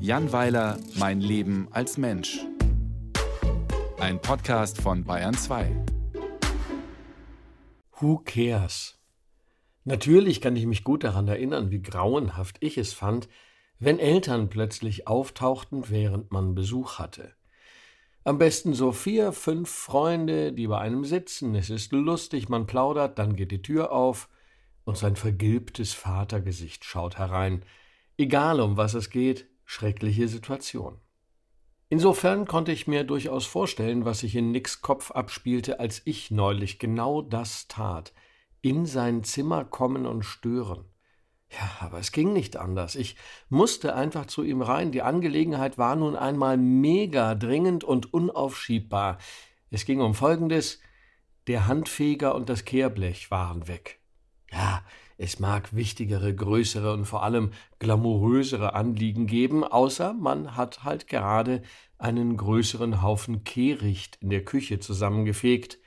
Jan Weiler, Mein Leben als Mensch. Ein Podcast von Bayern 2. Who cares? Natürlich kann ich mich gut daran erinnern, wie grauenhaft ich es fand, wenn Eltern plötzlich auftauchten, während man Besuch hatte. Am besten so vier, fünf Freunde, die bei einem sitzen, es ist lustig, man plaudert, dann geht die Tür auf und sein vergilbtes Vatergesicht schaut herein. Egal um was es geht, schreckliche Situation. Insofern konnte ich mir durchaus vorstellen, was sich in Nicks Kopf abspielte, als ich neulich genau das tat, in sein Zimmer kommen und stören. Ja, aber es ging nicht anders. Ich musste einfach zu ihm rein. Die Angelegenheit war nun einmal mega dringend und unaufschiebbar. Es ging um Folgendes. Der Handfeger und das Kehrblech waren weg. Ja, es mag wichtigere, größere und vor allem glamourösere Anliegen geben, außer man hat halt gerade einen größeren Haufen Kehricht in der Küche zusammengefegt,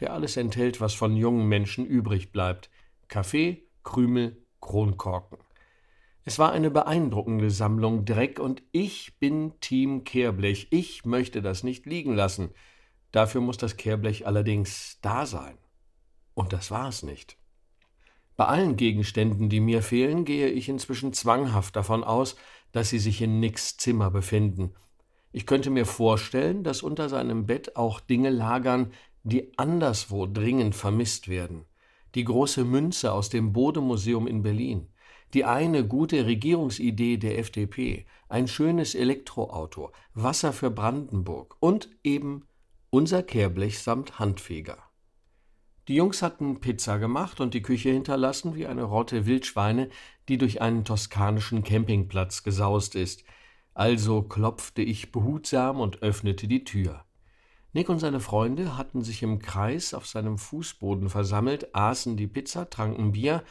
der alles enthält, was von jungen Menschen übrig bleibt. Kaffee, Krümel, Kronkorken. Es war eine beeindruckende Sammlung Dreck und ich bin Team Kehrblech. Ich möchte das nicht liegen lassen. Dafür muss das Kehrblech allerdings da sein. Und das war es nicht. Bei allen Gegenständen, die mir fehlen, gehe ich inzwischen zwanghaft davon aus, dass sie sich in Nicks Zimmer befinden. Ich könnte mir vorstellen, dass unter seinem Bett auch Dinge lagern, die anderswo dringend vermisst werden die große Münze aus dem Bode-Museum in Berlin, die eine gute Regierungsidee der FDP, ein schönes Elektroauto, Wasser für Brandenburg und eben unser Kehrblech samt Handfeger. Die Jungs hatten Pizza gemacht und die Küche hinterlassen wie eine Rotte Wildschweine, die durch einen toskanischen Campingplatz gesaust ist. Also klopfte ich behutsam und öffnete die Tür. Nick und seine Freunde hatten sich im Kreis auf seinem Fußboden versammelt, aßen die Pizza, tranken Bier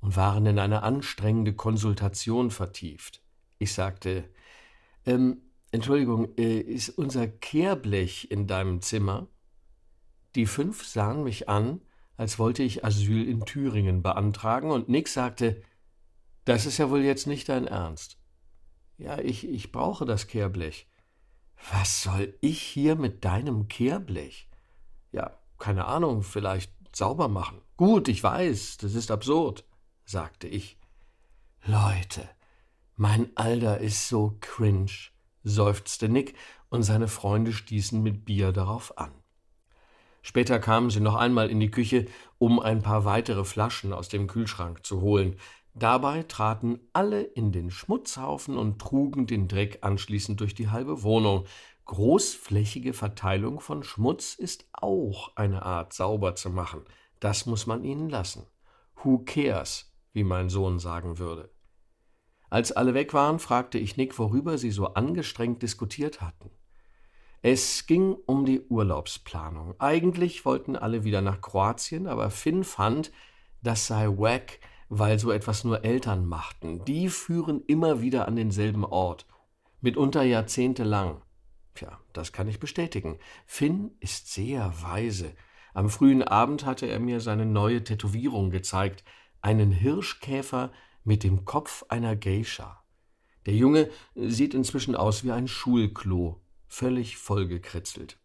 und waren in eine anstrengende Konsultation vertieft. Ich sagte, ähm, Entschuldigung, äh, ist unser Kehrblech in deinem Zimmer? Die fünf sahen mich an, als wollte ich Asyl in Thüringen beantragen, und Nick sagte, das ist ja wohl jetzt nicht dein Ernst. Ja, ich, ich brauche das Kehrblech. Was soll ich hier mit deinem Kehrblech? Ja, keine Ahnung, vielleicht sauber machen. Gut, ich weiß, das ist absurd, sagte ich. Leute, mein Alter ist so cringe, seufzte Nick, und seine Freunde stießen mit Bier darauf an. Später kamen sie noch einmal in die Küche, um ein paar weitere Flaschen aus dem Kühlschrank zu holen. Dabei traten alle in den Schmutzhaufen und trugen den Dreck anschließend durch die halbe Wohnung. Großflächige Verteilung von Schmutz ist auch eine Art sauber zu machen. Das muss man ihnen lassen. Who cares, wie mein Sohn sagen würde. Als alle weg waren, fragte ich Nick, worüber sie so angestrengt diskutiert hatten. Es ging um die Urlaubsplanung. Eigentlich wollten alle wieder nach Kroatien, aber Finn fand, das sei wack, weil so etwas nur Eltern machten. Die führen immer wieder an denselben Ort, mitunter jahrzehntelang. Tja, das kann ich bestätigen. Finn ist sehr weise. Am frühen Abend hatte er mir seine neue Tätowierung gezeigt, einen Hirschkäfer mit dem Kopf einer Geisha. Der Junge sieht inzwischen aus wie ein Schulklo, völlig vollgekritzelt.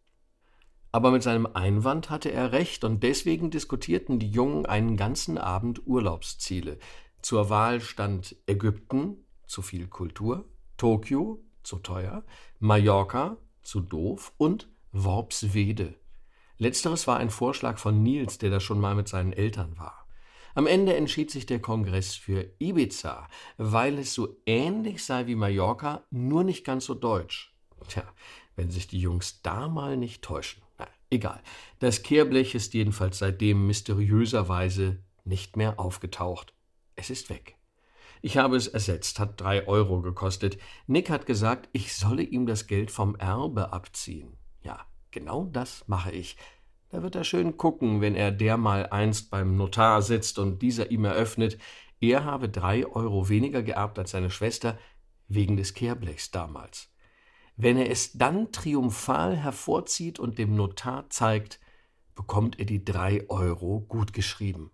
Aber mit seinem Einwand hatte er recht, und deswegen diskutierten die Jungen einen ganzen Abend Urlaubsziele. Zur Wahl stand Ägypten, zu viel Kultur, Tokio, zu teuer, Mallorca, zu doof und Worpswede. Letzteres war ein Vorschlag von Nils, der da schon mal mit seinen Eltern war. Am Ende entschied sich der Kongress für Ibiza, weil es so ähnlich sei wie Mallorca, nur nicht ganz so deutsch. Tja, wenn sich die Jungs da mal nicht täuschen. Egal. Das Kehrblech ist jedenfalls seitdem mysteriöserweise nicht mehr aufgetaucht. Es ist weg. Ich habe es ersetzt, hat drei Euro gekostet. Nick hat gesagt, ich solle ihm das Geld vom Erbe abziehen. Ja, genau das mache ich. Da wird er schön gucken, wenn er dermal einst beim Notar sitzt und dieser ihm eröffnet, er habe drei Euro weniger geerbt als seine Schwester, wegen des Kehrblechs damals. Wenn er es dann triumphal hervorzieht und dem Notar zeigt, bekommt er die drei Euro gutgeschrieben.